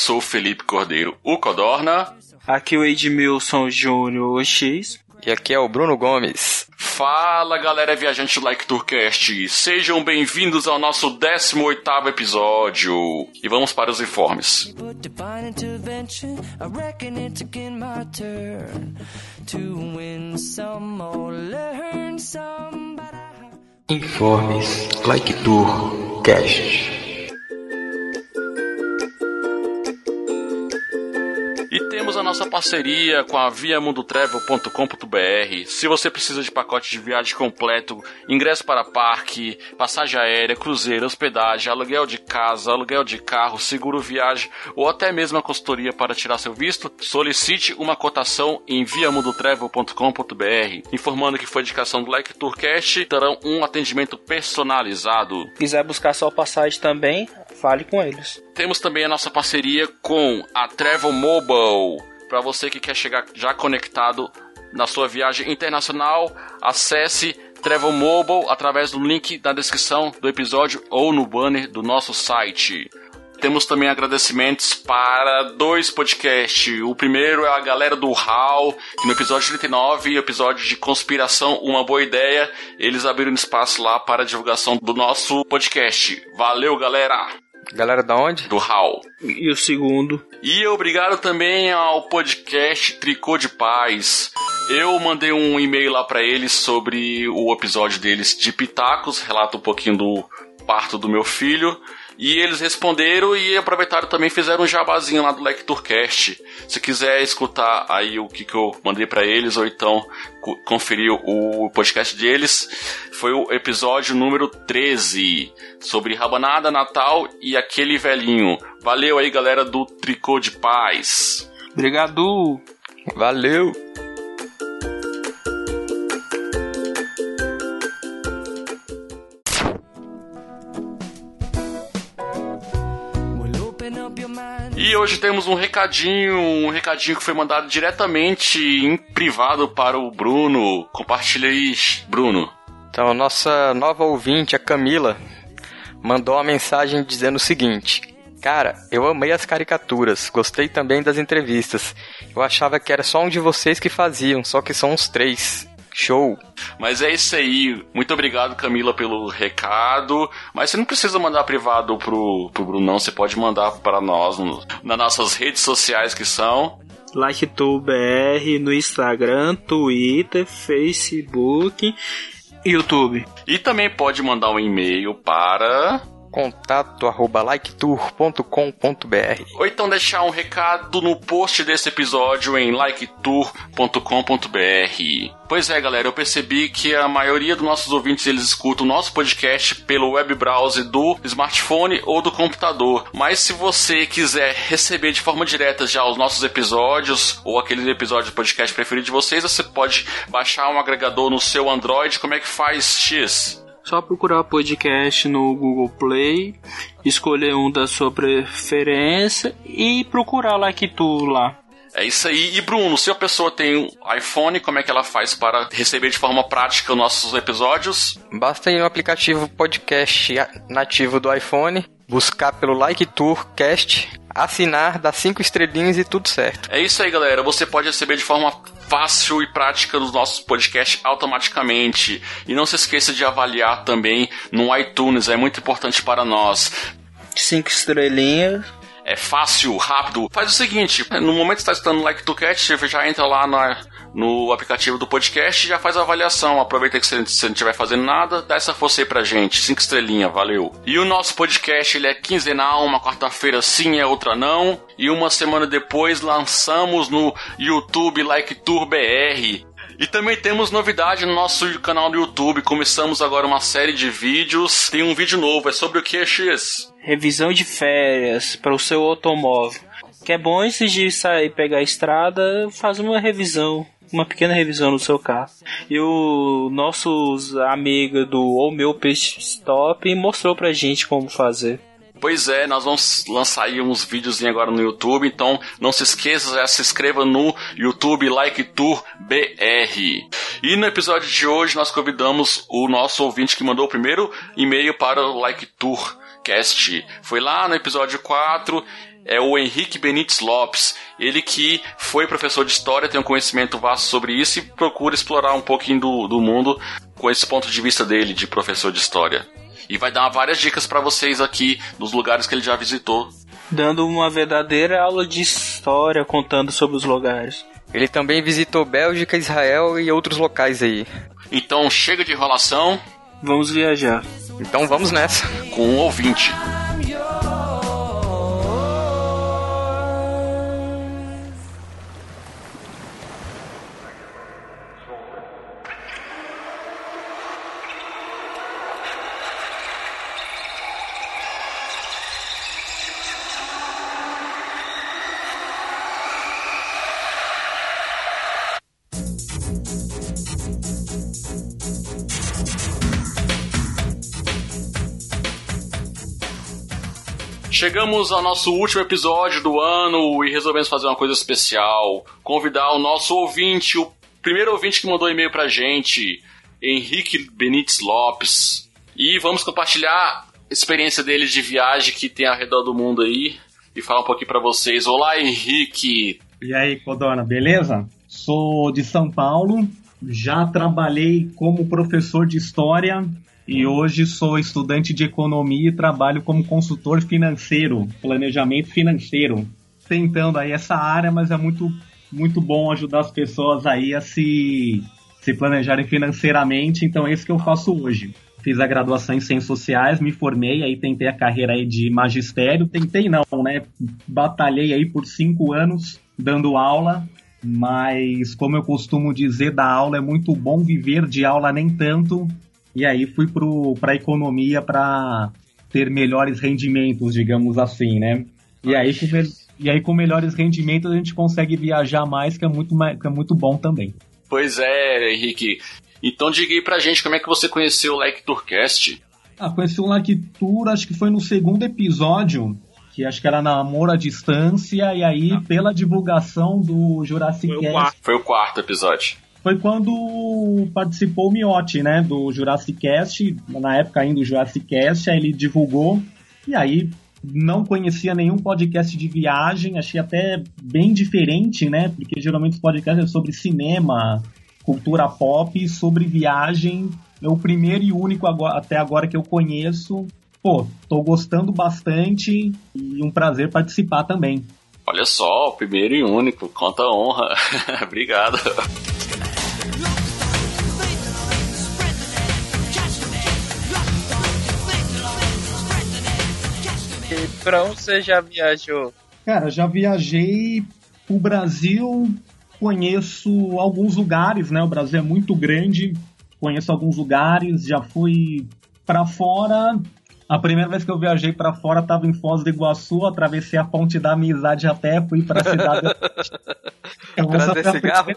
Sou o Felipe Cordeiro, o Codorna. Aqui o Edmilson Júnior X. E aqui é o Bruno Gomes. Fala galera viajante do Like Tourcast, sejam bem-vindos ao nosso 18 episódio e vamos para os informes. Informes Like Tourcast. Nossa parceria com a viamundotravel.com.br. Se você precisa de pacote de viagem completo, ingresso para parque, passagem aérea, cruzeiro, hospedagem, aluguel de casa, aluguel de carro, seguro viagem ou até mesmo a consultoria para tirar seu visto, solicite uma cotação em viamundotravel.com.br. Informando que foi indicação do Like Tourcast, terão um atendimento personalizado. Quiser buscar sua passagem também, fale com eles. Temos também a nossa parceria com a Travel Mobile. Para você que quer chegar já conectado na sua viagem internacional, acesse Travel Mobile através do link da descrição do episódio ou no banner do nosso site. Temos também agradecimentos para dois podcasts. O primeiro é a galera do HAL, que no episódio 39, episódio de conspiração, uma boa ideia, eles abriram espaço lá para a divulgação do nosso podcast. Valeu, galera! Galera da onde? Do HAL. E o segundo? E obrigado também ao podcast Tricô de Paz. Eu mandei um e-mail lá para eles sobre o episódio deles de Pitacos, relata um pouquinho do parto do meu filho. E eles responderam e aproveitaram também fizeram um jabazinho lá do Lecturcast. Se quiser escutar aí o que, que eu mandei para eles ou então conferir o podcast deles, foi o episódio número 13 sobre rabanada, Natal e aquele velhinho. Valeu aí, galera do Tricô de Paz. Obrigado. Valeu. E hoje temos um recadinho, um recadinho que foi mandado diretamente em privado para o Bruno. Compartilha aí, Bruno. Então, nossa nova ouvinte, a Camila, mandou uma mensagem dizendo o seguinte: Cara, eu amei as caricaturas, gostei também das entrevistas. Eu achava que era só um de vocês que faziam, só que são uns três. Show! Mas é isso aí. Muito obrigado, Camila, pelo recado. Mas você não precisa mandar privado pro, pro Brunão, você pode mandar para nós no, nas nossas redes sociais que são. LikeTubeBR no Instagram, Twitter, Facebook, YouTube. E também pode mandar um e-mail para contato arroba liketour.com.br ou então deixar um recado no post desse episódio em liketour.com.br. Pois é, galera, eu percebi que a maioria dos nossos ouvintes eles escutam o nosso podcast pelo web browser do smartphone ou do computador. Mas se você quiser receber de forma direta já os nossos episódios ou aqueles episódios do podcast preferido de vocês, você pode baixar um agregador no seu Android. Como é que faz, X? Só procurar podcast no Google Play, escolher um da sua preferência e procurar Like Tu lá. É isso aí. E Bruno, se a pessoa tem um iPhone, como é que ela faz para receber de forma prática os nossos episódios? Basta ir no aplicativo podcast nativo do iPhone, buscar pelo Like Tour Cast, assinar, dar cinco estrelinhas e tudo certo. É isso aí, galera. Você pode receber de forma fácil e prática dos nossos podcasts automaticamente. E não se esqueça de avaliar também no iTunes, é muito importante para nós. Cinco estrelinhas. É fácil, rápido. Faz o seguinte, no momento que está escutando o Like to Cat, você já entra lá na, no aplicativo do podcast já faz a avaliação. Aproveita que você, não estiver fazendo nada, dá essa força aí pra gente. Cinco estrelinhas, valeu. E o nosso podcast ele é quinzenal, uma quarta-feira sim, é outra não. E uma semana depois lançamos no YouTube Like Tour BR. E também temos novidade no nosso canal do YouTube. Começamos agora uma série de vídeos. Tem um vídeo novo, é sobre o que, X? Revisão de férias para o seu automóvel. Que é bom antes de sair pegar a estrada, faz uma revisão uma pequena revisão no seu carro. E o nosso amigo do O Meu Peixe Stop mostrou pra gente como fazer. Pois é, nós vamos lançar aí uns vídeos agora no YouTube, então não se esqueça, já se inscreva no YouTube Like Tour BR. E no episódio de hoje nós convidamos o nosso ouvinte que mandou o primeiro e-mail para o Like Tour Cast. Foi lá no episódio 4 é o Henrique Benites Lopes. Ele que foi professor de história, tem um conhecimento vasto sobre isso e procura explorar um pouquinho do, do mundo com esse ponto de vista dele, de professor de história. E vai dar várias dicas para vocês aqui dos lugares que ele já visitou. Dando uma verdadeira aula de história, contando sobre os lugares. Ele também visitou Bélgica, Israel e outros locais aí. Então chega de enrolação. Vamos viajar. Então vamos nessa. Com um ouvinte. Chegamos ao nosso último episódio do ano e resolvemos fazer uma coisa especial. Convidar o nosso ouvinte, o primeiro ouvinte que mandou e-mail pra gente, Henrique Benites Lopes. E vamos compartilhar a experiência dele de viagem que tem ao redor do mundo aí e falar um pouquinho para vocês. Olá, Henrique! E aí, Codona, beleza? Sou de São Paulo, já trabalhei como professor de história e hoje sou estudante de economia e trabalho como consultor financeiro, planejamento financeiro, tentando aí essa área, mas é muito muito bom ajudar as pessoas aí a se se planejarem financeiramente, então é isso que eu faço hoje. Fiz a graduação em Ciências Sociais, me formei, aí tentei a carreira aí de magistério. Tentei não, né? Batalhei aí por cinco anos dando aula, mas como eu costumo dizer, da aula é muito bom, viver de aula nem tanto. E aí fui para a economia para ter melhores rendimentos, digamos assim, né? E aí, com, e aí com melhores rendimentos a gente consegue viajar mais, que é muito, que é muito bom também. Pois é, Henrique. Então diga aí pra gente como é que você conheceu o Like Tourcast. Ah, conheci o Like Tour, acho que foi no segundo episódio, que acho que era namoro à distância, e aí ah. pela divulgação do Jurassic foi o, quarto, foi o quarto episódio foi quando participou o Miotti, né, do Jurassic Cast, na época ainda do Jurassic Cast, aí ele divulgou, e aí não conhecia nenhum podcast de viagem, achei até bem diferente, né, porque geralmente os podcasts é sobre cinema, cultura pop, sobre viagem, é o primeiro e único agora, até agora que eu conheço. Pô, tô gostando bastante e um prazer participar também. Olha só, primeiro e único, conta honra. Obrigado. Pra onde você já viajou? Cara, já viajei o Brasil, conheço alguns lugares, né? O Brasil é muito grande, conheço alguns lugares, já fui para fora. A primeira vez que eu viajei para fora estava em Foz do Iguaçu, atravessei a ponte da amizade até fui para a cidade. eu vou Trazer cigarro?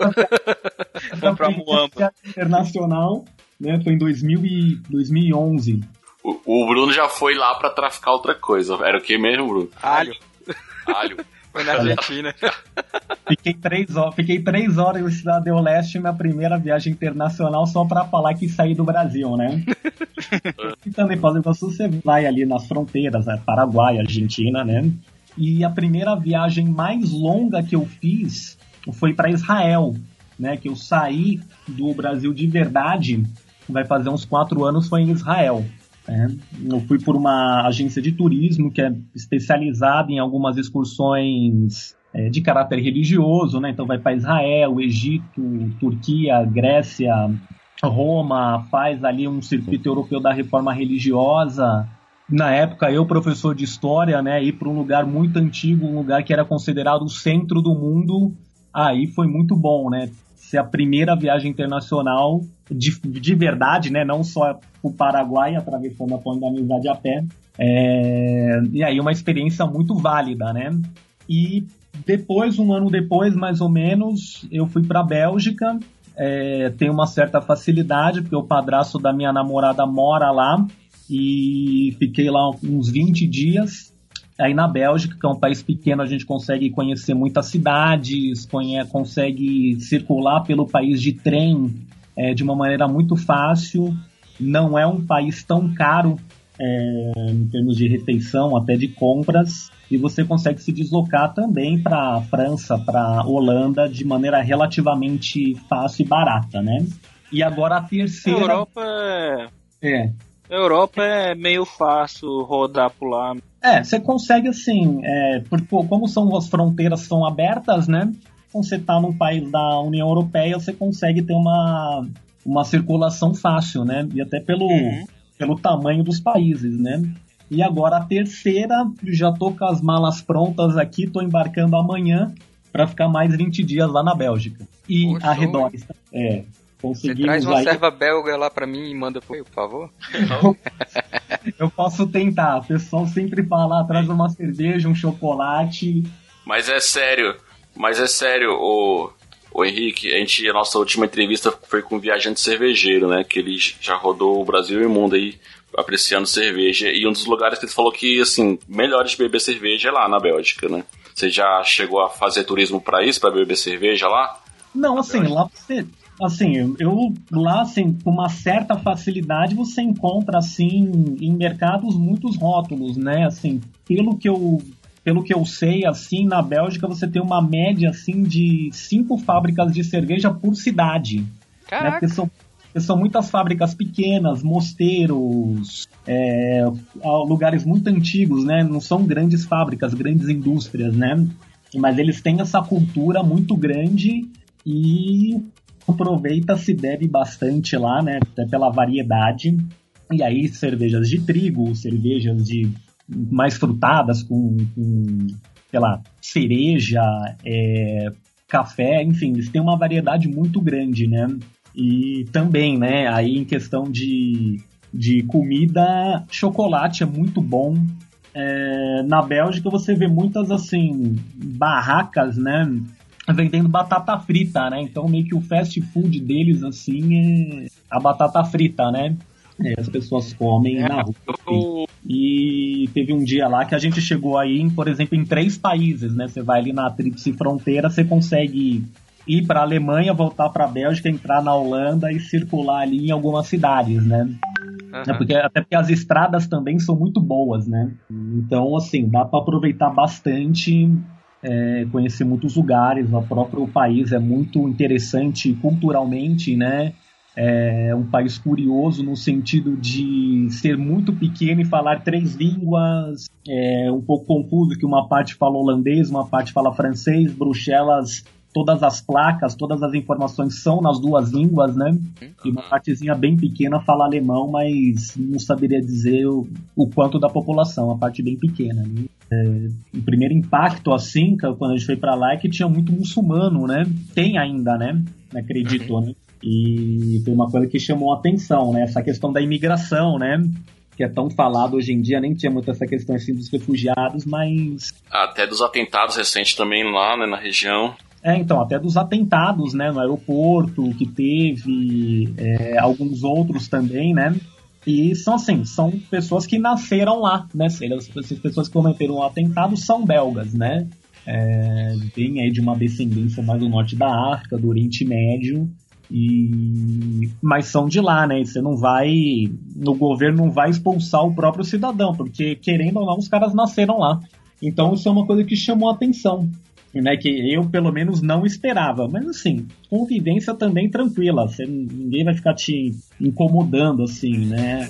Comprar muamba. Internacional, né? Foi em 2000 e 2011. O, o Bruno já foi lá para traficar outra coisa. Era o que mesmo, Bruno? Alho. Alho. Foi na Argentina. fiquei, três horas, fiquei três horas em Cidade do Leste, minha primeira viagem internacional, só para falar que saí do Brasil, né? e também do Iguaçu você vai ali nas fronteiras, né? Paraguai, Argentina, né? E a primeira viagem mais longa que eu fiz foi para Israel, né? Que eu saí do Brasil de verdade, vai fazer uns quatro anos, foi em Israel. É, eu fui por uma agência de turismo que é especializada em algumas excursões é, de caráter religioso, né? Então vai para Israel, Egito, Turquia, Grécia, Roma, faz ali um circuito europeu da reforma religiosa. Na época, eu, professor de história, né, ir para um lugar muito antigo, um lugar que era considerado o centro do mundo, aí foi muito bom, né? Ser a primeira viagem internacional de, de verdade, né? Não só o Paraguai, atravessando a Ponte da Amizade a pé. É, e aí uma experiência muito válida, né? E depois, um ano depois, mais ou menos, eu fui para a Bélgica. É, uma certa facilidade, porque o padrasto da minha namorada mora lá. E fiquei lá uns 20 dias. Aí na Bélgica, que é um país pequeno, a gente consegue conhecer muitas cidades, consegue circular pelo país de trem é, de uma maneira muito fácil. Não é um país tão caro é, em termos de refeição, até de compras e você consegue se deslocar também para França, para Holanda de maneira relativamente fácil e barata, né? E agora a terceira. A Europa é. A Europa é meio fácil rodar por lá. É, você consegue assim, é, porque, como são as fronteiras são abertas, né? Quando você está num país da União Europeia, você consegue ter uma, uma circulação fácil, né? E até pelo, uhum. pelo tamanho dos países, né? E agora a terceira, já tô com as malas prontas aqui, tô embarcando amanhã para ficar mais 20 dias lá na Bélgica. E Poxa, arredores. É. Você traz uma aí... serva belga lá para mim e manda por, por favor? eu posso tentar. O pessoal sempre fala, traz uma cerveja, um chocolate. Mas é sério, mas é sério, o, o Henrique, a gente, a nossa última entrevista foi com um viajante cervejeiro, né? Que ele já rodou o Brasil e o mundo aí apreciando cerveja. E um dos lugares que ele falou que, assim, melhor de beber cerveja é lá na Bélgica, né? Você já chegou a fazer turismo para isso, para beber cerveja lá? Não, assim, lá você. Assim, eu lá, assim, com uma certa facilidade você encontra, assim, em mercados muitos rótulos, né? Assim, pelo que eu pelo que eu sei, assim, na Bélgica você tem uma média, assim, de cinco fábricas de cerveja por cidade. Né? Caraca. Né? Porque são são muitas fábricas pequenas, mosteiros, é, lugares muito antigos, né? Não são grandes fábricas, grandes indústrias, né? Mas eles têm essa cultura muito grande e aproveita, se bebe bastante lá, né? Até pela variedade. E aí, cervejas de trigo, cervejas de mais frutadas, com, com sei lá, cereja, é, café, enfim, eles têm uma variedade muito grande, né? E também, né, aí em questão de, de comida, chocolate é muito bom. É, na Bélgica você vê muitas, assim, barracas, né, vendendo batata frita, né? Então meio que o fast food deles, assim, é a batata frita, né? É, as pessoas comem é, na rua. E teve um dia lá que a gente chegou aí, por exemplo, em três países, né? Você vai ali na tríplice fronteira, você consegue ir para a Alemanha, voltar para a Bélgica, entrar na Holanda e circular ali em algumas cidades, né? Uhum. Porque, até porque as estradas também são muito boas, né? Então, assim, dá para aproveitar bastante, é, conhecer muitos lugares. O próprio país é muito interessante culturalmente, né? É um país curioso no sentido de ser muito pequeno e falar três línguas. É um pouco confuso que uma parte fala holandês, uma parte fala francês. Bruxelas todas as placas, todas as informações são nas duas línguas, né? E uma partezinha bem pequena fala alemão, mas não saberia dizer o, o quanto da população, a parte bem pequena. Né? É, o primeiro impacto, assim, quando a gente foi para lá, é que tinha muito muçulmano, né? Tem ainda, né? Acredito, né? E foi uma coisa que chamou a atenção, né? Essa questão da imigração, né? que é tão falado hoje em dia, nem tinha muito essa questão assim dos refugiados, mas. Até dos atentados recentes também lá, né, na região. É, então, até dos atentados, né, no aeroporto que teve, é, alguns outros também, né, e são assim, são pessoas que nasceram lá, né, essas pessoas que cometeram o atentado são belgas, né, é, vem aí de uma descendência mais do norte da África, do Oriente Médio, e mas são de lá, né? Você não vai, no governo não vai expulsar o próprio cidadão, porque querendo ou não, os caras nasceram lá. Então isso é uma coisa que chamou a atenção né, que eu pelo menos não esperava. Mas assim, convivência também tranquila, você, ninguém vai ficar te incomodando assim, né?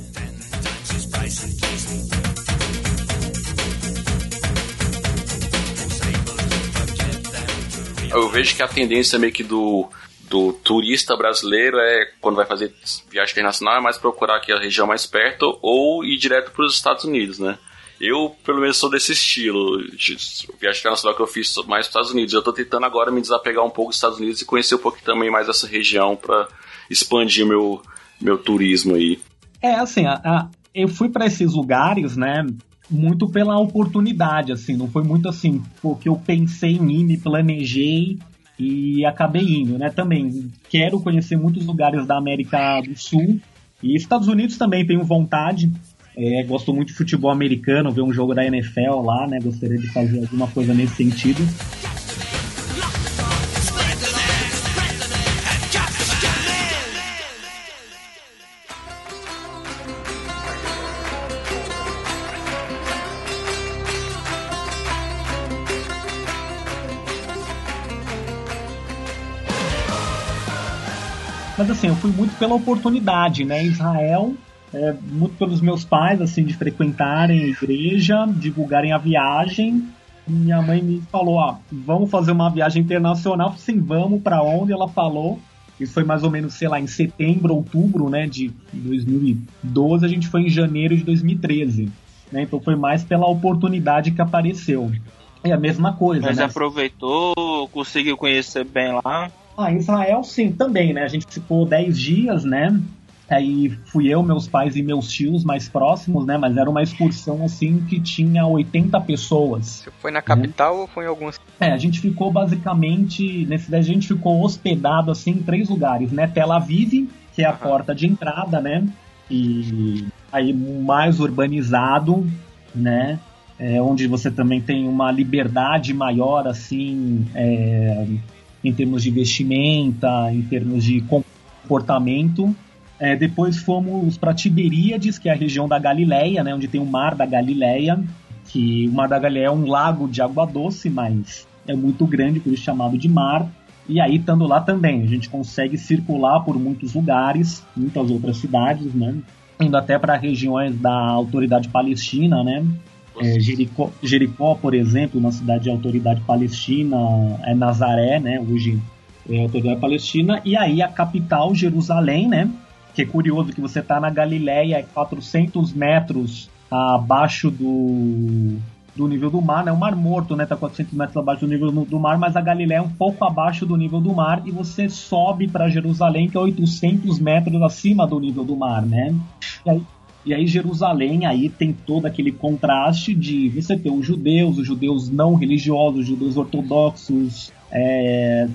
eu vejo que a tendência meio que do, do turista brasileiro é, quando vai fazer viagem internacional, é mais procurar aqui a região mais perto ou ir direto para os Estados Unidos, né? Eu, pelo menos, sou desse estilo. De viagem internacional que eu fiz mais Estados Unidos. Eu estou tentando agora me desapegar um pouco dos Estados Unidos e conhecer um pouco também mais essa região para expandir meu, meu turismo aí. É, assim, a, a, eu fui para esses lugares, né? Muito pela oportunidade, assim, não foi muito assim, porque eu pensei em ir, me planejei e acabei indo, né? Também quero conhecer muitos lugares da América do Sul e Estados Unidos também tenho vontade. É, gosto muito de futebol americano, ver um jogo da NFL lá, né? Gostaria de fazer alguma coisa nesse sentido. Mas assim, eu fui muito pela oportunidade, né? Israel é, muito pelos meus pais, assim, de frequentarem a igreja, divulgarem a viagem. Minha mãe me falou, ah, vamos fazer uma viagem internacional. Sim, vamos para onde? Ela falou. Isso foi mais ou menos, sei lá, em setembro, outubro, né, de 2012. A gente foi em janeiro de 2013. Né? Então foi mais pela oportunidade que apareceu. É a mesma coisa, Mas né? aproveitou, conseguiu conhecer bem lá. Ah, Israel sim, também, né? A gente ficou 10 dias, né? Aí fui eu, meus pais e meus tios mais próximos, né? Mas era uma excursão assim que tinha 80 pessoas. Você foi na capital né? ou foi em alguns? É, a gente ficou basicamente. Nesse a gente ficou hospedado assim em três lugares, né? Tel Aviv, que é a uhum. porta de entrada, né? E aí mais urbanizado, né? É, onde você também tem uma liberdade maior, assim, é, em termos de vestimenta, em termos de comportamento. É, depois fomos para Tiberíades, que é a região da Galileia, né, onde tem o Mar da Galileia, que o Mar da Galileia é um lago de água doce, mas é muito grande, por isso chamado de mar. E aí, estando lá também, a gente consegue circular por muitos lugares, muitas outras cidades, né? Indo até para regiões da autoridade palestina, né? É, Jericó, Jericó, por exemplo, uma cidade de autoridade palestina, é Nazaré, né? Hoje é autoridade palestina. E aí a capital, Jerusalém, né? Que é curioso que você está na Galileia, 400 metros abaixo do, do nível do mar, né? O Mar Morto, né? Tá 400 metros abaixo do nível do mar, mas a Galileia é um pouco abaixo do nível do mar e você sobe para Jerusalém, que é 800 metros acima do nível do mar, né? E aí, e aí Jerusalém aí tem todo aquele contraste de você ter os judeus, os judeus não religiosos, os judeus ortodoxos, é,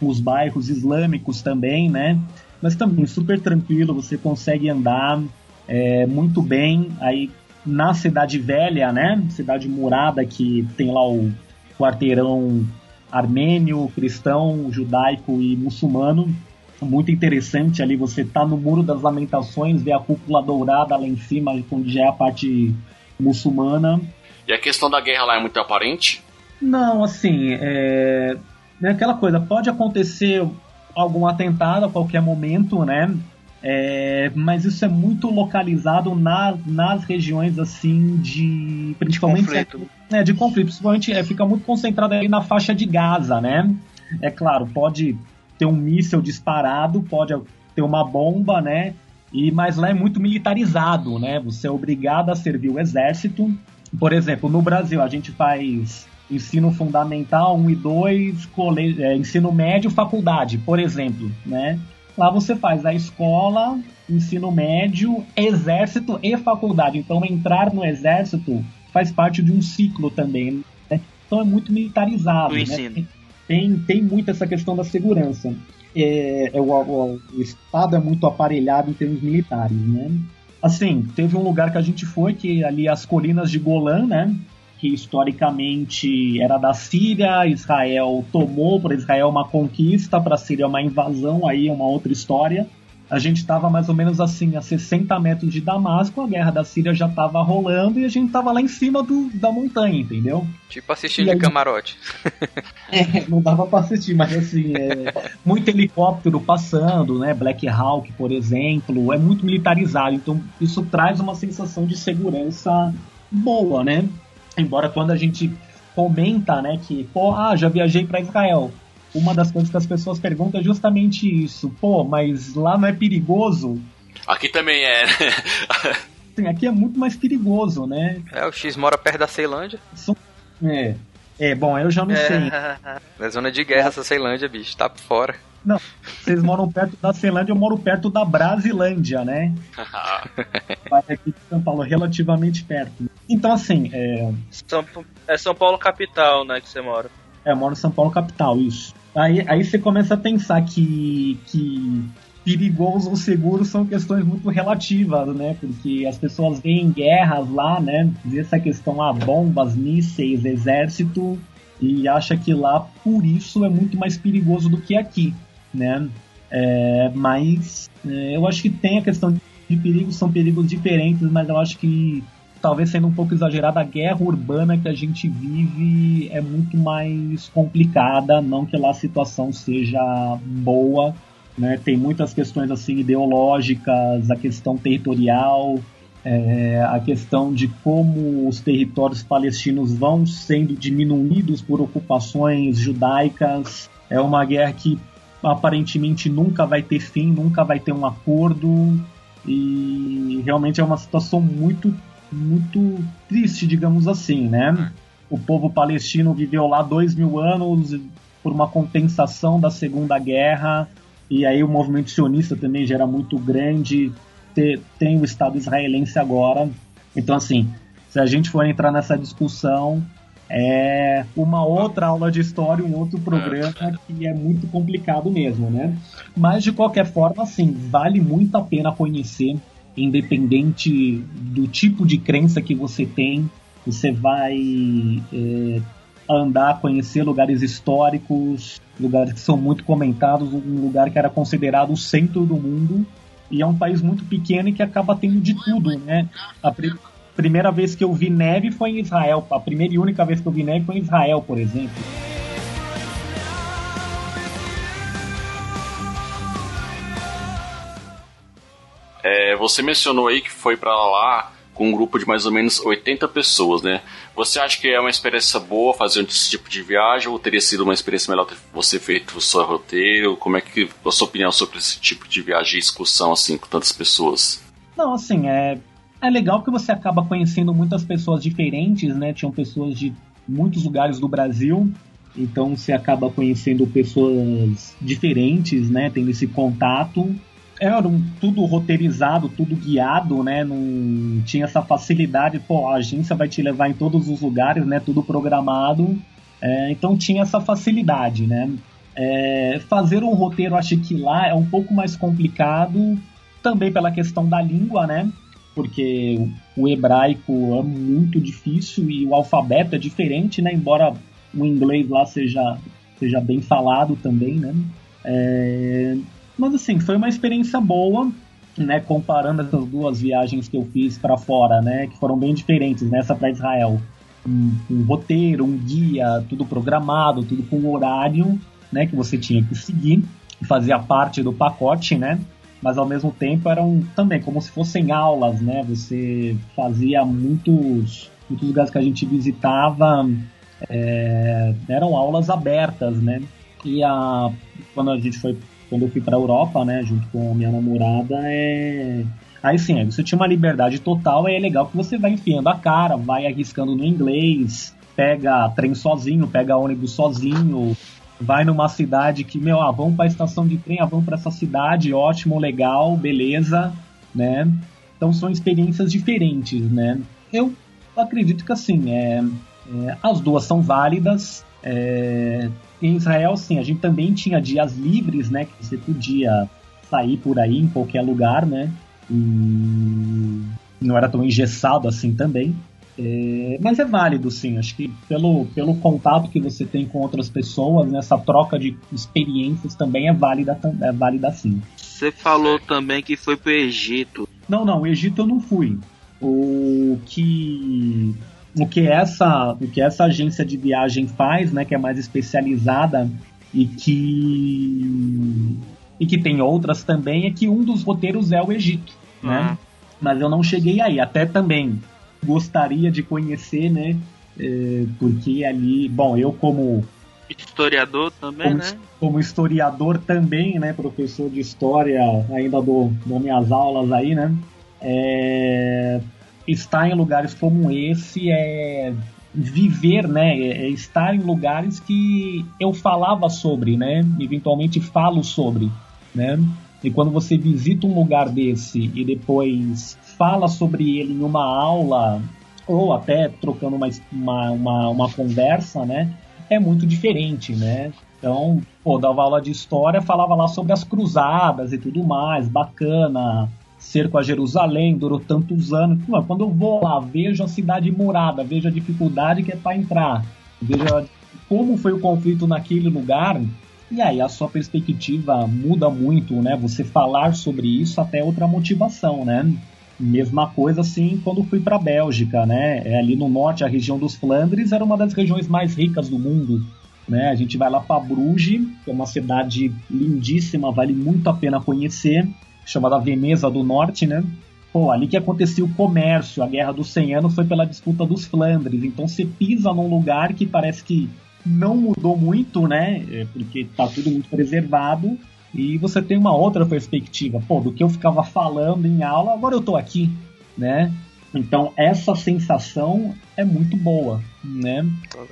os bairros islâmicos também, né? Mas também super tranquilo, você consegue andar é, muito bem aí na cidade velha, né? Cidade murada que tem lá o quarteirão armênio, cristão, judaico e muçulmano. Muito interessante ali, você tá no Muro das Lamentações, vê a cúpula dourada lá em cima, onde já é a parte muçulmana. E a questão da guerra lá é muito aparente? Não, assim, é, é aquela coisa, pode acontecer algum atentado a qualquer momento, né? É, mas isso é muito localizado na, nas regiões assim de principalmente conflito. É, de conflito, principalmente é, fica muito concentrado aí na faixa de Gaza, né? É claro, pode ter um míssil disparado, pode ter uma bomba, né? E mas lá é muito militarizado, né? Você é obrigado a servir o exército. Por exemplo, no Brasil a gente faz ensino fundamental 1 e 2, colégio, é, ensino médio, faculdade, por exemplo, né? Lá você faz a escola, ensino médio, exército e faculdade. Então entrar no exército faz parte de um ciclo também. Né? Então é muito militarizado. Né? Tem, tem muito essa questão da segurança. É, é o, o, o, Estado é muito aparelhado em termos militares, né? Assim, teve um lugar que a gente foi, que ali as colinas de Golã, né? Que historicamente era da Síria, Israel tomou para Israel uma conquista, para a Síria uma invasão, aí é uma outra história. A gente estava mais ou menos assim a 60 metros de Damasco, a guerra da Síria já estava rolando e a gente estava lá em cima do, da montanha, entendeu? Tipo assistindo de camarote. é, não dava para assistir, mas assim, é, muito helicóptero passando, né? Black Hawk, por exemplo, é muito militarizado, então isso traz uma sensação de segurança boa, né? Embora quando a gente comenta, né, que, pô, ah, já viajei para Israel. uma das coisas que as pessoas perguntam é justamente isso. Pô, mas lá não é perigoso? Aqui também é. Sim, aqui é muito mais perigoso, né? É, o X mora perto da Ceilândia. É. É, bom, eu já não é. sei. Na zona de guerra essa Ceilândia, bicho, tá por fora. Não, vocês moram perto da Ceilândia, eu moro perto da Brasilândia, né? Mas aqui de São Paulo, relativamente perto. Então, assim, é, São, é São Paulo capital, né, que você mora. é, eu moro em São Paulo, capital, isso. Aí, aí você começa a pensar que, que perigoso ou seguro são questões muito relativas, né? Porque as pessoas veem guerras lá, né? Essa questão, ah, bombas, mísseis, exército, e acha que lá, por isso, é muito mais perigoso do que aqui, né? É, mas é, eu acho que tem a questão de perigos, são perigos diferentes, mas eu acho que talvez sendo um pouco exagerada, a guerra urbana que a gente vive é muito mais complicada, não que lá a situação seja boa, né? Tem muitas questões assim ideológicas, a questão territorial, é, a questão de como os territórios palestinos vão sendo diminuídos por ocupações judaicas. É uma guerra que aparentemente nunca vai ter fim, nunca vai ter um acordo e realmente é uma situação muito muito triste, digamos assim, né? O povo palestino viveu lá dois mil anos por uma compensação da Segunda Guerra e aí o movimento sionista também já era muito grande. Te- Tem o Estado israelense agora, então assim, se a gente for entrar nessa discussão é uma outra aula de história, um outro programa que é muito complicado mesmo, né? Mas de qualquer forma, assim, vale muito a pena conhecer, independente do tipo de crença que você tem. Você vai é, andar, conhecer lugares históricos, lugares que são muito comentados, um lugar que era considerado o centro do mundo. E é um país muito pequeno e que acaba tendo de tudo, né? A pri- primeira vez que eu vi neve foi em Israel. A primeira e única vez que eu vi neve foi em Israel, por exemplo. É, você mencionou aí que foi pra lá com um grupo de mais ou menos 80 pessoas, né? Você acha que é uma experiência boa fazer esse tipo de viagem ou teria sido uma experiência melhor ter você feito o seu roteiro? Como é que a sua opinião sobre esse tipo de viagem e excursão assim com tantas pessoas? Não, assim, é, é legal que você acaba conhecendo muitas pessoas diferentes, né? Tinham pessoas de muitos lugares do Brasil, então você acaba conhecendo pessoas diferentes, né? Tendo esse contato. Era um- tudo roteirizado, tudo guiado, né? Não tinha essa facilidade, pô, a agência vai te levar em todos os lugares, né? Tudo programado. É, então tinha essa facilidade, né? É, fazer um roteiro, acho que lá é um pouco mais complicado, também pela questão da língua, né? Porque o o hebraico é muito difícil e o alfabeto é diferente, né? Embora o inglês lá seja, seja bem falado também, né? É, Mas assim, foi uma experiência boa, né? Comparando essas duas viagens que eu fiz para fora, né? Que foram bem diferentes, nessa para Israel. Um, um roteiro, um guia, tudo programado, tudo com horário, né? Que você tinha que seguir, fazia parte do pacote, né? mas ao mesmo tempo eram também como se fossem aulas, né? Você fazia muitos, muitos lugares que a gente visitava é, eram aulas abertas, né? E a, quando a gente foi, quando eu fui para a Europa, né, junto com a minha namorada, é Aí sim, você tinha uma liberdade total, aí é legal que você vai enfiando a cara, vai arriscando no inglês, pega trem sozinho, pega ônibus sozinho, vai numa cidade que, meu, ah, vamos pra estação de trem, ah, vamos pra essa cidade, ótimo, legal, beleza, né? Então são experiências diferentes, né? Eu acredito que assim, é, é, as duas são válidas. É, em Israel, sim, a gente também tinha dias livres, né? Que você podia sair por aí em qualquer lugar, né? E não era tão engessado assim também. É, mas é válido, sim. Acho que pelo, pelo contato que você tem com outras pessoas, nessa troca de experiências também é válida, é válida sim. Você falou também que foi pro Egito. Não, não, o Egito eu não fui. O que o que essa o que essa agência de viagem faz, né, que é mais especializada e que e que tem outras também é que um dos roteiros é o Egito, né? Mas eu não cheguei aí, até também gostaria de conhecer, né? é, porque ali, bom, eu como Historiador também, como, né? Como historiador também, né? Professor de história, ainda dou, dou minhas aulas aí, né? É, estar em lugares como esse é viver, né? É, é estar em lugares que eu falava sobre, né? Eventualmente falo sobre, né? E quando você visita um lugar desse e depois fala sobre ele em uma aula ou até trocando uma, uma, uma, uma conversa, né? É muito diferente, né? Então, pô, dava aula de história, falava lá sobre as cruzadas e tudo mais, bacana, cerco a Jerusalém, durou tantos anos. Quando eu vou lá, vejo a cidade murada, vejo a dificuldade que é para entrar, vejo como foi o conflito naquele lugar, e aí a sua perspectiva muda muito, né? Você falar sobre isso até outra motivação, né? Mesma coisa assim quando fui para a Bélgica, né? É ali no norte, a região dos Flandres era uma das regiões mais ricas do mundo. Né? A gente vai lá para Bruges, que é uma cidade lindíssima, vale muito a pena conhecer, chamada Veneza do Norte, né? Pô, ali que acontecia o comércio, a Guerra dos 100 Anos foi pela disputa dos Flandres. Então você pisa num lugar que parece que não mudou muito, né? É, porque tá tudo muito preservado. E você tem uma outra perspectiva. Pô, do que eu ficava falando em aula, agora eu tô aqui, né? Então essa sensação é muito boa, né?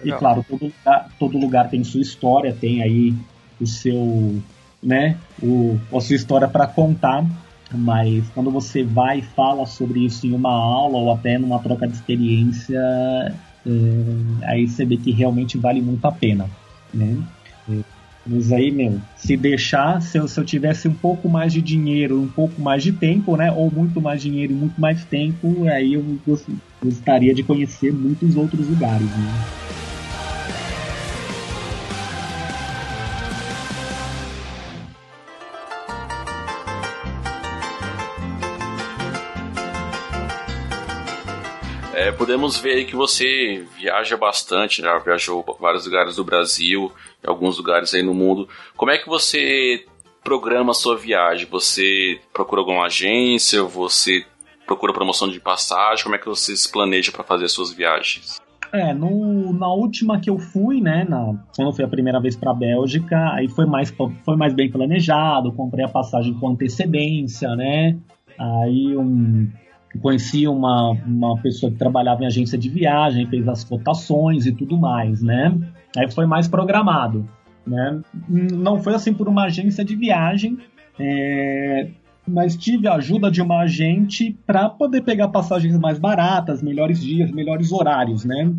e claro, todo lugar, todo lugar tem sua história, tem aí o seu, né? O, a sua história para contar. Mas quando você vai e fala sobre isso em uma aula ou até numa troca de experiência, é, aí você vê que realmente vale muito a pena, né? Mas aí, meu, se deixar, se eu, se eu tivesse um pouco mais de dinheiro, um pouco mais de tempo, né? Ou muito mais dinheiro e muito mais tempo, aí eu gostaria de conhecer muitos outros lugares, né? É, podemos ver aí que você viaja bastante, já viajou vários lugares do Brasil, alguns lugares aí no mundo. Como é que você programa a sua viagem? Você procura alguma agência? Você procura promoção de passagem? Como é que você se planeja para fazer as suas viagens? É, no, na última que eu fui, né, na, quando eu fui a primeira vez para Bélgica, aí foi mais, foi mais bem planejado, comprei a passagem com antecedência, né, aí um, conheci uma, uma pessoa que trabalhava em agência de viagem, fez as cotações e tudo mais, né? Aí foi mais programado, né? Não foi assim por uma agência de viagem, é, mas tive a ajuda de uma agente para poder pegar passagens mais baratas, melhores dias, melhores horários, né?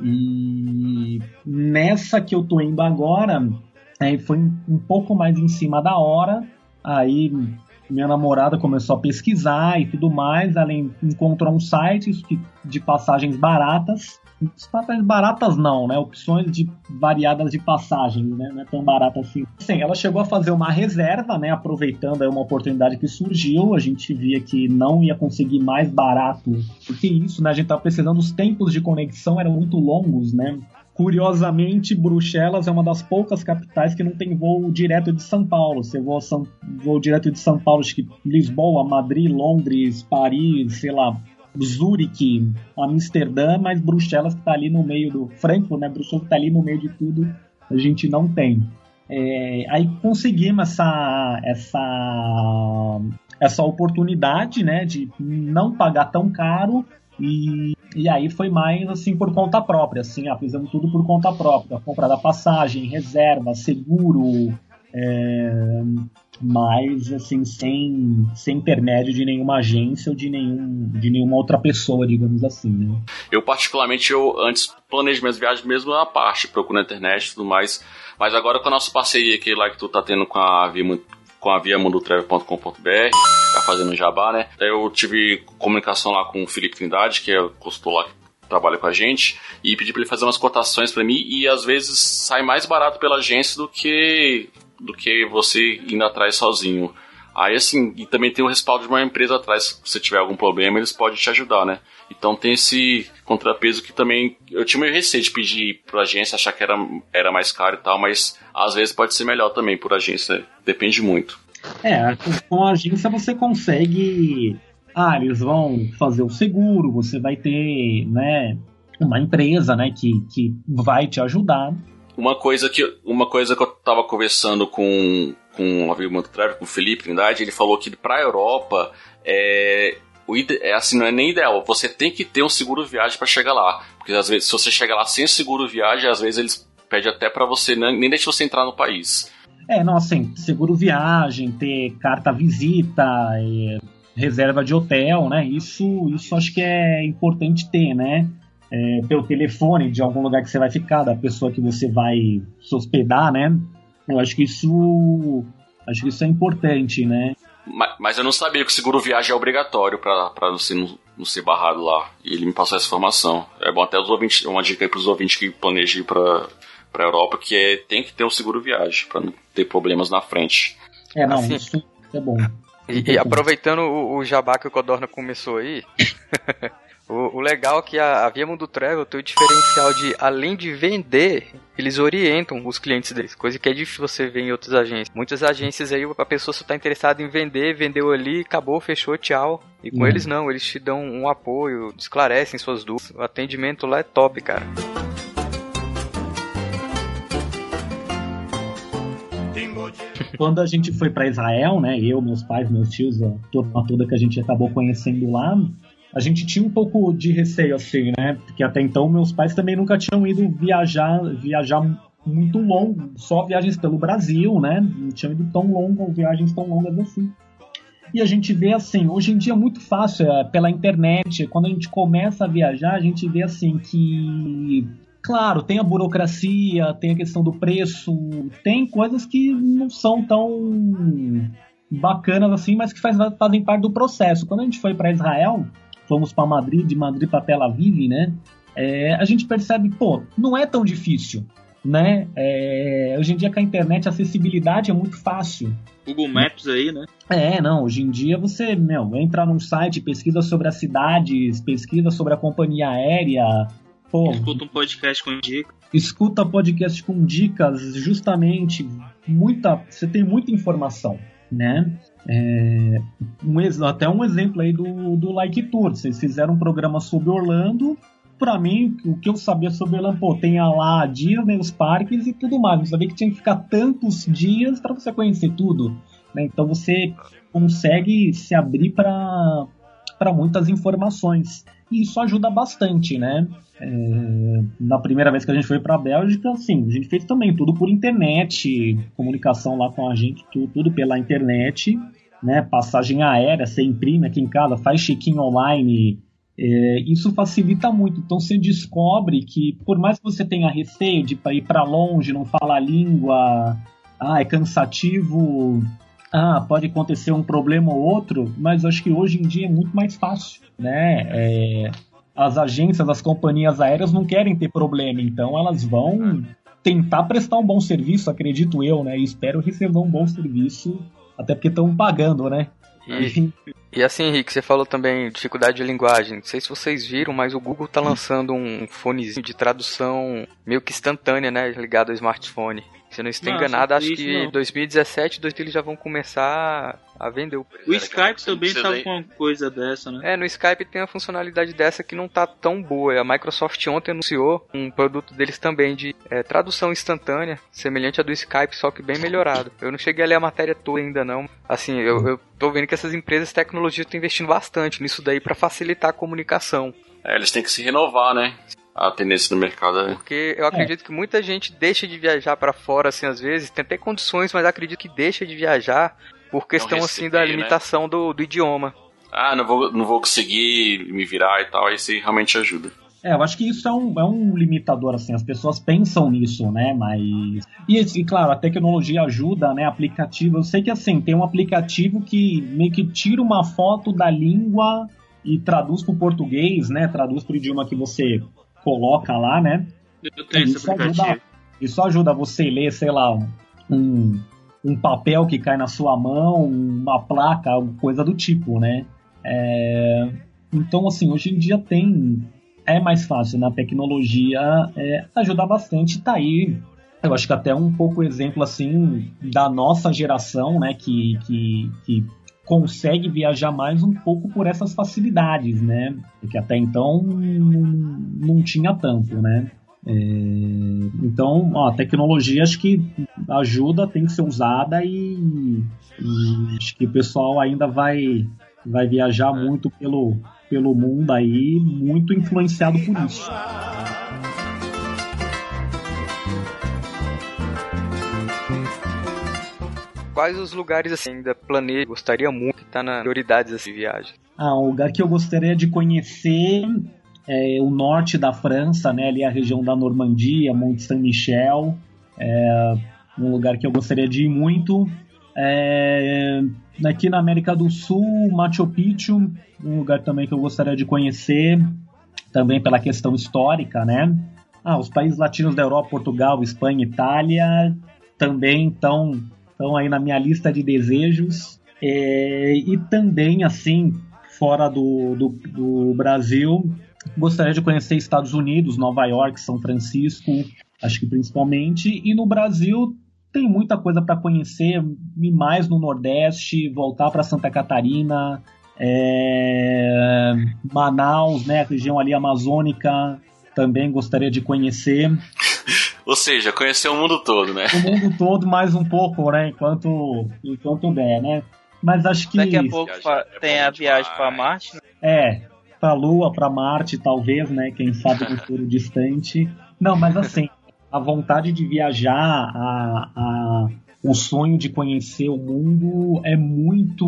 E nessa que eu tô indo agora, aí foi um pouco mais em cima da hora, aí minha namorada começou a pesquisar e tudo mais. Ela encontrou um site de passagens baratas. Passagens baratas não, né? Opções de variadas de passagens, né? Não é tão barata assim. Sim, ela chegou a fazer uma reserva, né? Aproveitando aí uma oportunidade que surgiu. A gente via que não ia conseguir mais barato do que isso, né? A gente tava precisando, os tempos de conexão eram muito longos, né? Curiosamente, Bruxelas é uma das poucas capitais que não tem voo direto de São Paulo. Você voa São, direto de São Paulo, acho que Lisboa, Madrid, Londres, Paris, sei lá, Zurique, Amsterdã, mas Bruxelas que está ali no meio do Frankfurt, né? Bruxelas que está ali no meio de tudo, a gente não tem. É, aí conseguimos essa essa essa oportunidade, né, de não pagar tão caro e, e aí foi mais assim por conta própria, assim, ah, fizemos tudo por conta própria, compra da passagem, reserva, seguro, é, mas assim sem, sem intermédio de nenhuma agência ou de, nenhum, de nenhuma outra pessoa, digamos assim, né? Eu particularmente eu antes planejo minhas viagens mesmo na parte, procuro na internet e tudo mais, mas agora com a nossa parceria aqui lá que tu tá tendo com a Via com a tá fazendo jabá, né? Eu tive comunicação lá com o Felipe Trindade, que é consultor lá que trabalha com a gente, e pedi para ele fazer umas cotações para mim e às vezes sai mais barato pela agência do que do que você indo atrás sozinho. Aí assim, e também tem o respaldo de uma empresa atrás, se tiver algum problema, eles podem te ajudar, né? Então tem esse contrapeso que também eu tinha meio receio de pedir pra agência, achar que era, era mais caro e tal, mas às vezes pode ser melhor também por agência, depende muito. É, com a agência você consegue. Ah, eles vão fazer o seguro, você vai ter, né, uma empresa, né, que, que vai te ajudar. Uma coisa que, uma coisa que eu tava conversando com, com o amigo com o Felipe Trindade, ele falou que pra Europa é, é assim, não é nem ideal. Você tem que ter um seguro viagem para chegar lá. Porque às vezes, se você chegar lá sem seguro viagem, às vezes eles pedem até para você, nem, nem deixa você entrar no país. É, não, assim, seguro viagem, ter carta visita, é, reserva de hotel, né? Isso, isso acho que é importante ter, né? É, pelo telefone de algum lugar que você vai ficar, da pessoa que você vai se hospedar, né? Eu acho que isso, acho que isso é importante, né? Mas, mas eu não sabia que o seguro viagem é obrigatório para você não, não, ser barrado lá. E ele me passou essa informação. É bom até os ouvintes, uma dica aí para os ouvintes que planejam ir para para Europa que é tem que ter um seguro viagem para não ter problemas na frente. É, não, assim, isso é bom. E, e aproveitando o, o jabá que o Codorna começou aí, o, o, legal é que a, a Via Mundo Travel tem o diferencial de, além de vender, eles orientam os clientes deles, coisa que é difícil você ver em outras agências. Muitas agências aí, a pessoa só está interessada em vender, vendeu ali, acabou, fechou, tchau. E com uhum. eles não, eles te dão um apoio, esclarecem suas dúvidas. O atendimento lá é top, cara. Quando a gente foi para Israel, né, eu, meus pais, meus tios, a turma toda que a gente acabou conhecendo lá, a gente tinha um pouco de receio assim, né? Porque até então meus pais também nunca tinham ido viajar, viajar muito longo, só viagens pelo Brasil, né? Não tinham ido tão longo, viagens tão longas assim. E a gente vê assim, hoje em dia é muito fácil, é, pela internet, quando a gente começa a viajar, a gente vê assim que Claro, tem a burocracia, tem a questão do preço, tem coisas que não são tão bacanas assim, mas que faz, fazem parte do processo. Quando a gente foi para Israel, fomos para Madrid, de Madrid para Tel Aviv, né? É, a gente percebe, pô, não é tão difícil, né? É, hoje em dia com a internet a acessibilidade é muito fácil. Google Maps aí, né? É, não, hoje em dia você, meu, entra num site, pesquisa sobre as cidades, pesquisa sobre a companhia aérea, Pô, escuta um podcast com dicas. Escuta podcast com dicas, justamente, muita, você tem muita informação, né? É, um, até um exemplo aí do, do Like Tour. Vocês fizeram um programa sobre Orlando. Para mim, o que eu sabia sobre Orlando, pô, tem lá a Disney, os parques e tudo mais. Eu sabia que tinha que ficar tantos dias para você conhecer tudo. Né? Então você consegue se abrir para muitas informações. E isso ajuda bastante, né? É, na primeira vez que a gente foi para a Bélgica, sim, a gente fez também tudo por internet, comunicação lá com a gente, tudo, tudo pela internet, né? Passagem aérea, você imprime aqui em casa, faz check-in online. É, isso facilita muito. Então você descobre que, por mais que você tenha receio de ir para longe, não falar a língua, ah, é cansativo, ah, pode acontecer um problema ou outro, mas acho que hoje em dia é muito mais fácil, né? É, as agências, as companhias aéreas não querem ter problema, então elas vão tentar prestar um bom serviço, acredito eu, né? E espero receber um bom serviço, até porque estão pagando, né? E, e, assim, Henrique, você falou também dificuldade de linguagem. Não sei se vocês viram, mas o Google tá lançando um fonezinho de tradução meio que instantânea, né? Ligado ao smartphone. Se eu não estou enganado, acho que não. 2017, 2000 eles já vão começar a vender o preço. O Skype também tá com uma coisa dessa, né? É, no Skype tem a funcionalidade dessa que não tá tão boa. A Microsoft ontem anunciou um produto deles também de é, tradução instantânea, semelhante a do Skype, só que bem melhorado. Eu não cheguei a ler a matéria toda ainda não. Assim, eu, eu tô vendo que essas empresas de tecnologia estão investindo bastante nisso daí para facilitar a comunicação. É, eles têm que se renovar, né? A tendência do mercado é. Porque eu acredito é. que muita gente deixa de viajar para fora, assim, às vezes, tem até condições, mas acredito que deixa de viajar por questão, receber, assim, da né? limitação né? do, do idioma. Ah, não vou, não vou conseguir me virar e tal, aí isso realmente ajuda. É, eu acho que isso é um, é um limitador, assim, as pessoas pensam nisso, né, mas... E, e, claro, a tecnologia ajuda, né, aplicativo, eu sei que, assim, tem um aplicativo que meio que tira uma foto da língua e traduz para o português, né, traduz para o idioma que você coloca lá, né? Eu tenho isso esse aplicativo. Ajuda, isso ajuda você ler, sei lá, um, um papel que cai na sua mão, uma placa, coisa do tipo, né? É, então, assim, hoje em dia tem. É mais fácil, na né? tecnologia é, ajuda bastante, tá aí. Eu acho que até um pouco exemplo, assim, da nossa geração, né? Que, que, que consegue viajar mais um pouco por essas facilidades, né? Porque até então não, não tinha tanto, né? É, então, ó, a tecnologia acho que ajuda, tem que ser usada e, e acho que o pessoal ainda vai, vai viajar muito pelo, pelo mundo aí, muito influenciado por isso. Quais os lugares assim ainda planejo, gostaria muito de estar na prioridades dessa viagem? Ah, um lugar que eu gostaria de conhecer é o norte da França, né, ali a região da Normandia, Monte Saint-Michel, é um lugar que eu gostaria de ir muito. É, aqui na América do Sul, Machu Picchu, um lugar também que eu gostaria de conhecer, também pela questão histórica, né? Ah, os países latinos da Europa, Portugal, Espanha, Itália, também estão estão aí na minha lista de desejos. É, e também, assim, fora do, do, do, Brasil, gostaria de conhecer Estados Unidos, Nova York, São Francisco, acho que principalmente. E no Brasil tem muita coisa para conhecer, ir mais no Nordeste, voltar para Santa Catarina, é, Manaus, né, região ali amazônica, também gostaria de conhecer. Ou seja, conhecer o mundo todo, né? O mundo todo mais um pouco, né? Enquanto, enquanto der, né? Mas acho que. Daqui a pouco é tem a viagem para Marte. Né? É, para Lua, para Marte, talvez, né? Quem sabe no futuro distante. Não, mas assim, a vontade de viajar, a, a, o sonho de conhecer o mundo é muito,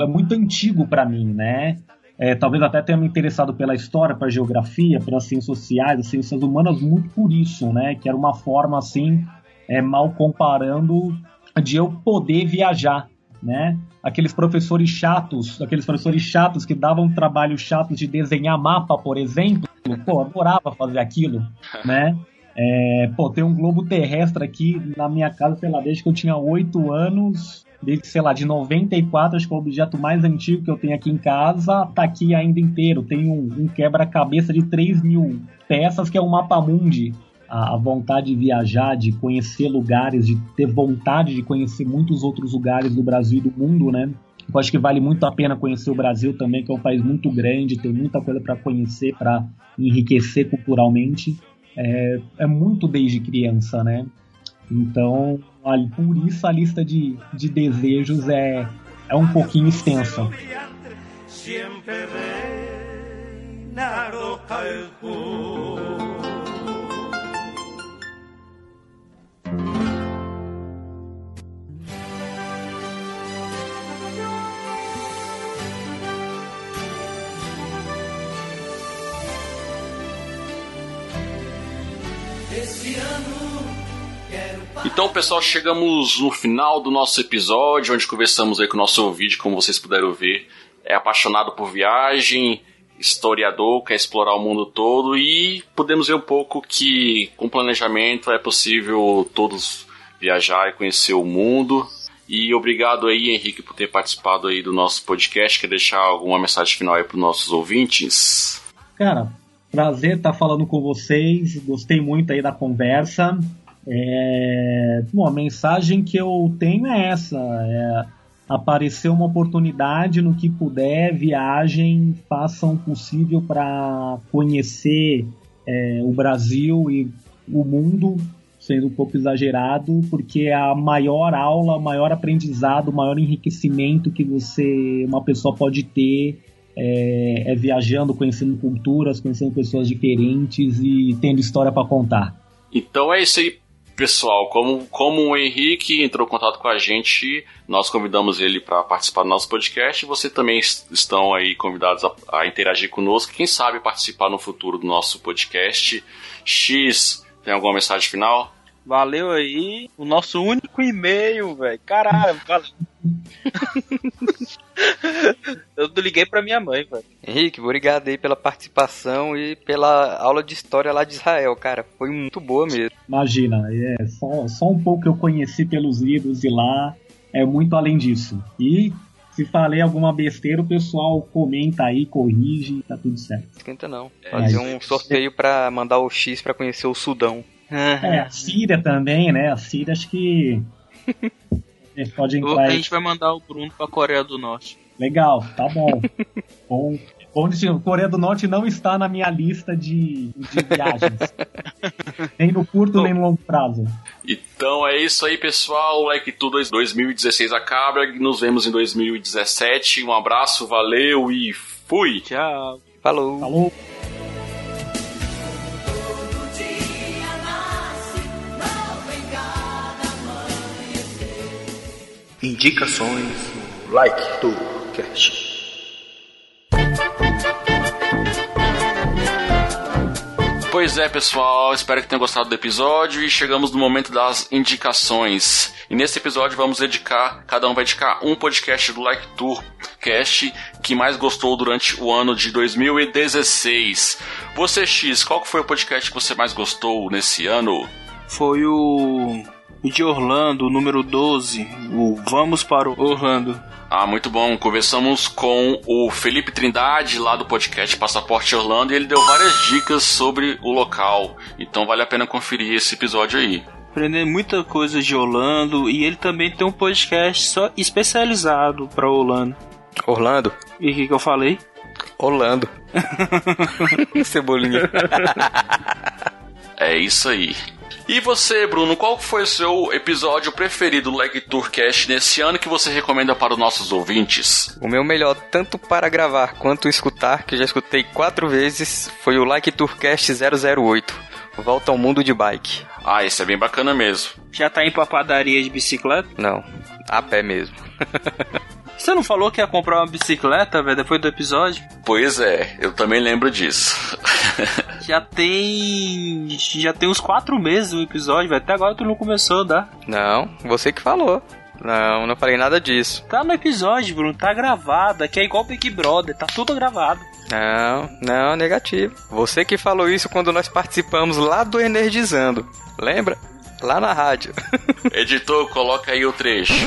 é muito antigo para mim, né? É, talvez até tenha me interessado pela história, pela geografia, pelas ciências sociais, as ciências humanas, muito por isso, né? Que era uma forma, assim, é, mal comparando, de eu poder viajar, né? Aqueles professores chatos, aqueles professores chatos que davam trabalho chato de desenhar mapa, por exemplo, pô, adorava fazer aquilo, né? É, pô, tem um globo terrestre aqui na minha casa, sei lá, desde que eu tinha oito anos, desde, sei lá, de 94, acho que é o objeto mais antigo que eu tenho aqui em casa, tá aqui ainda inteiro. Tem um, um quebra-cabeça de 3 mil peças, que é um mapa mundi. A, a, vontade de viajar, de conhecer lugares, de ter vontade de conhecer muitos outros lugares do Brasil e do mundo, né? Eu acho que vale muito a pena conhecer o Brasil também, que é um país muito grande, tem muita coisa para conhecer, para enriquecer culturalmente. É, é muito desde criança, né? Então, por isso a lista de, de desejos é, é um pouquinho extensa. Esse ano então, pessoal, chegamos no final do nosso episódio, onde conversamos aí com o nosso ouvinte, como vocês puderam ver. É apaixonado por viagem, historiador, quer explorar o mundo todo e podemos ver um pouco que com planejamento é possível todos viajar e conhecer o mundo. E obrigado aí, Henrique, por ter participado aí do nosso podcast. Quer deixar alguma mensagem final aí para os nossos ouvintes? Cara, prazer estar falando com vocês. Gostei muito aí da conversa. É, bom, a mensagem que eu tenho é essa: é, aparecer uma oportunidade no que puder, viagem, façam o possível para conhecer é, o Brasil e o mundo, sendo um pouco exagerado, porque a maior aula, o maior aprendizado, o maior enriquecimento que você, uma pessoa pode ter é, é viajando, conhecendo culturas, conhecendo pessoas diferentes e tendo história para contar. Então é isso aí, pessoal, como, como o Henrique entrou em contato com a gente, nós convidamos ele para participar do nosso podcast. Você também estão aí convidados a, a, interagir conosco. Quem sabe participar no futuro do nosso podcast. X, tem alguma mensagem final? Valeu aí. O nosso único e-mail, velho. Caralho, valeu. Eu liguei pra minha mãe, velho. Henrique, obrigado aí pela participação e pela aula de história lá de Israel, cara. Foi muito boa mesmo. Imagina, é só, só um pouco que eu conheci pelos livros de lá, é muito além disso. E se falei alguma besteira, o pessoal comenta aí, corrige, tá tudo certo. Esquenta não. Fazer é, um sorteio para mandar o X para conhecer o Sudão. É, a Síria também, né? A Síria acho que pode entrar. A gente vai mandar o Bruno pra Coreia do Norte. Legal, tá bom. bom. Onde Coreia do Norte não está na minha lista de, de viagens. Nem no curto, nem no longo prazo. Então é isso aí, pessoal. Like tudo 2016 acaba. Nos vemos em 2017. Um abraço, valeu e fui. Tchau. Falou. Falou. Indicações like do cast. Pois é, pessoal, espero que tenham gostado do episódio e chegamos no momento das indicações. E nesse episódio vamos dedicar, cada um vai dedicar um podcast do Like Tour Cast que mais gostou durante o ano de 2016. Você, X, qual foi o podcast que você mais gostou nesse ano? Foi o de Orlando, número 12, o Vamos para o Orlando. Ah, muito bom. Conversamos com o Felipe Trindade, lá do podcast Passaporte Orlando, e ele deu várias dicas sobre o local. Então vale a pena conferir esse episódio aí. Aprender muita coisa de Orlando e ele também tem um podcast só especializado para Orlando. Orlando? E o que, que eu falei? Orlando. Cebolinha. É isso aí. E você, Bruno, qual foi o seu episódio preferido do Leg Tourcast nesse ano que você recomenda para os nossos ouvintes? O meu melhor, tanto para gravar quanto escutar, que eu já escutei quatro vezes, foi o Like Tourcast 008. Volta ao mundo de bike. Ah, esse é bem bacana mesmo. Já tá indo pra padaria de bicicleta? Não, a pé mesmo. Você não falou que ia comprar uma bicicleta, velho, depois do episódio? Pois é, eu também lembro disso. já tem. Já tem uns quatro meses o episódio, velho. Até agora tu não começou a dar. Não, você que falou. Não, não falei nada disso. Tá no episódio, Bruno, tá gravado. Aqui é igual Big Brother, tá tudo gravado. Não, não, negativo. Você que falou isso quando nós participamos lá do Energizando. Lembra? Lá na rádio. Editor, coloca aí o trecho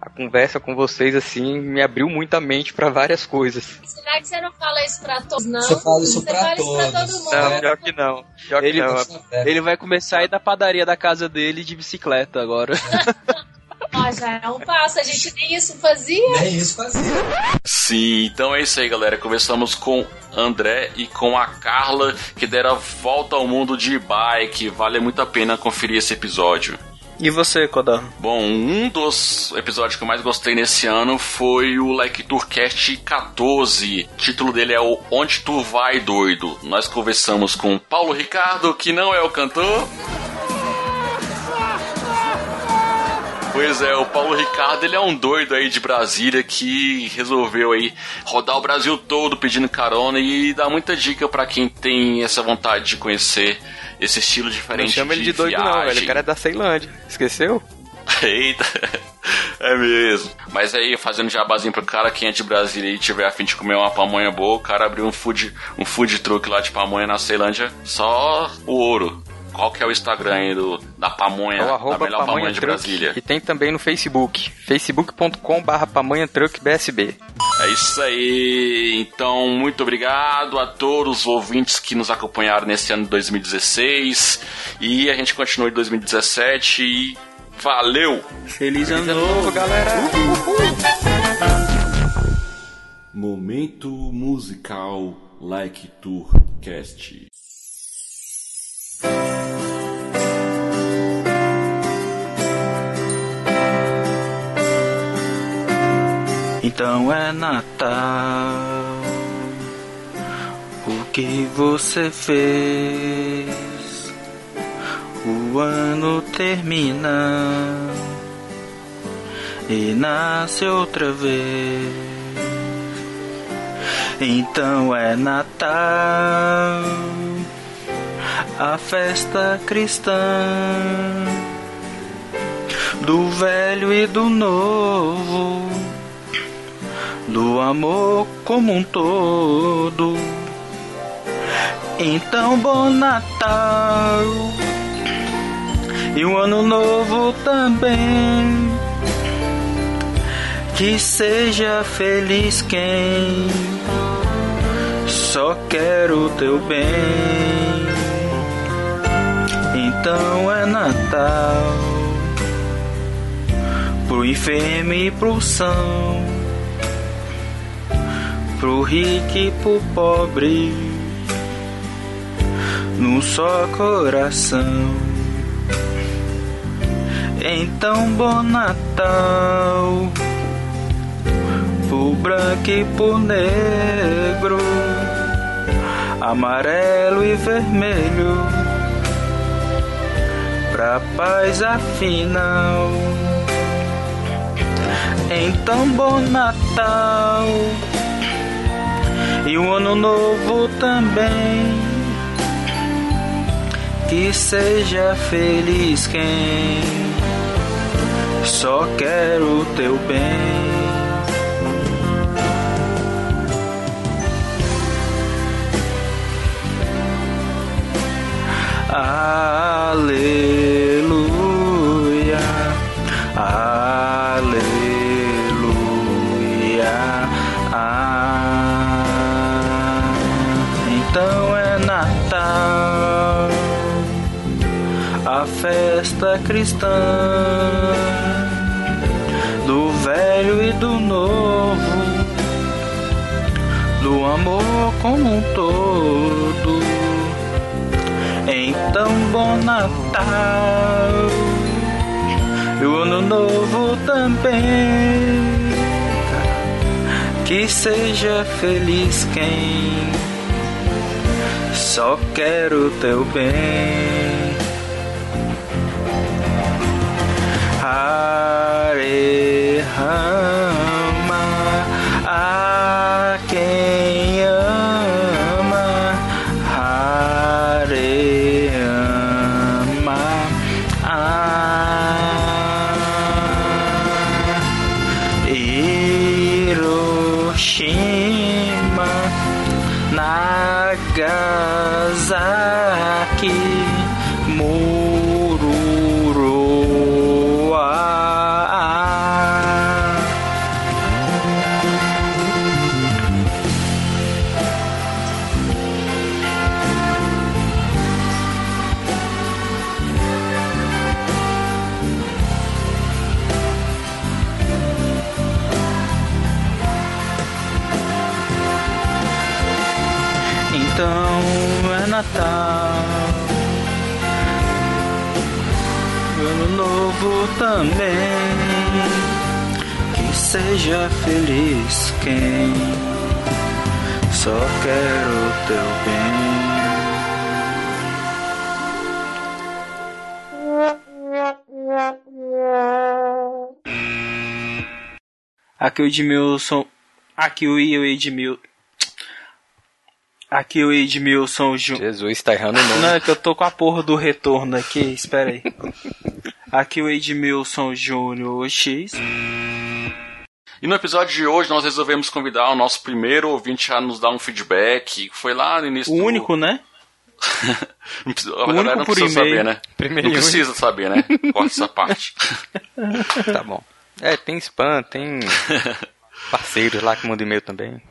a conversa com vocês, assim, me abriu muita mente para várias coisas. Será que você não fala isso pra todos, não? Você fala isso você pra fala todos. Isso pra todo mundo. Não, pior que não. Pior Ele- que não. Ele vai começar a ir da padaria da casa dele de bicicleta agora. Ó, já é um passo, a gente nem isso fazia. Nem isso fazia. Sim, então é isso aí, galera. Começamos com André e com a Carla, que deram a volta ao mundo de bike. Vale muito a pena conferir esse episódio. E você, Kodan? Bom, um dos episódios que eu mais gostei nesse ano foi o Like Tourcast 14. O título dele é o Onde Tu Vai, Doido. Nós conversamos com Paulo Ricardo, que não é o cantor. Pois é, o Paulo Ricardo, ele é um doido aí de Brasília que resolveu aí rodar o Brasil todo pedindo carona e dá muita dica pra quem tem essa vontade de conhecer esse estilo Não diferente chama ele de doido, viagem. não, velho. O cara é da Ceilândia. Esqueceu? Eita, é mesmo. Mas aí, fazendo jabazinho pro cara, quem é de Brasília e tiver a fim de comer uma pamonha boa, o cara abriu um food, um food truck lá de pamonha na Ceilândia, só o ouro. Qual que é o Instagram aí do, da pamonha, É o da melhor pamonha, pamonha de. Brasília? E tem também no Facebook. facebook.com barra pamonha truck BSB. É isso aí. Então, muito obrigado a todos os ouvintes que nos acompanharam nesse ano de 2016. E a gente continua em 2017 e valeu! Feliz ano Feliz ano novo. novo, galera! Momento musical Like Tour Cast. Então é Natal. O que você fez? O ano termina e nasce outra vez. Então é Natal, a festa cristã do velho e do novo do amor como um todo. Então, bom Natal e um ano novo também. Que seja feliz quem só quer o teu bem. Então é Natal. Pro enfermo e pro são. Pro rico e pro pobre, num só coração. Então, bom Natal, por branco e por negro, amarelo e vermelho, pra paz afinal. Então, bom Natal e um ano novo também. Que seja feliz quem só quer o teu bem. Aleluia, festa cristã do velho e do novo, do amor como um todo. Então, bom Natal e o Ano Novo também. Que seja feliz quem só quer o teu bem. Hare Rama, a quem ama, Hare Rama, a Hiroshima, Nagasaki, Mururoa. Também. Que seja feliz quem só quer o teu bem. Aqui o Edmilson. Aqui o Edmilson. Aqui o Edmilson Júnior. Jesus, tá errando o nome. Não, é que eu tô com a porra do retorno aqui, espera aí. Aqui o Edmilson Júnior X. E no episódio de hoje nós resolvemos convidar o nosso primeiro ouvinte a nos dar um feedback. Foi lá no início O do... único, né? Não precisa, O a galera único não por precisa e-mail. saber, né? Primeiro não precisa saber, né? Corta essa parte. Tá bom. É, tem spam, tem parceiros lá que mandam e-mail também.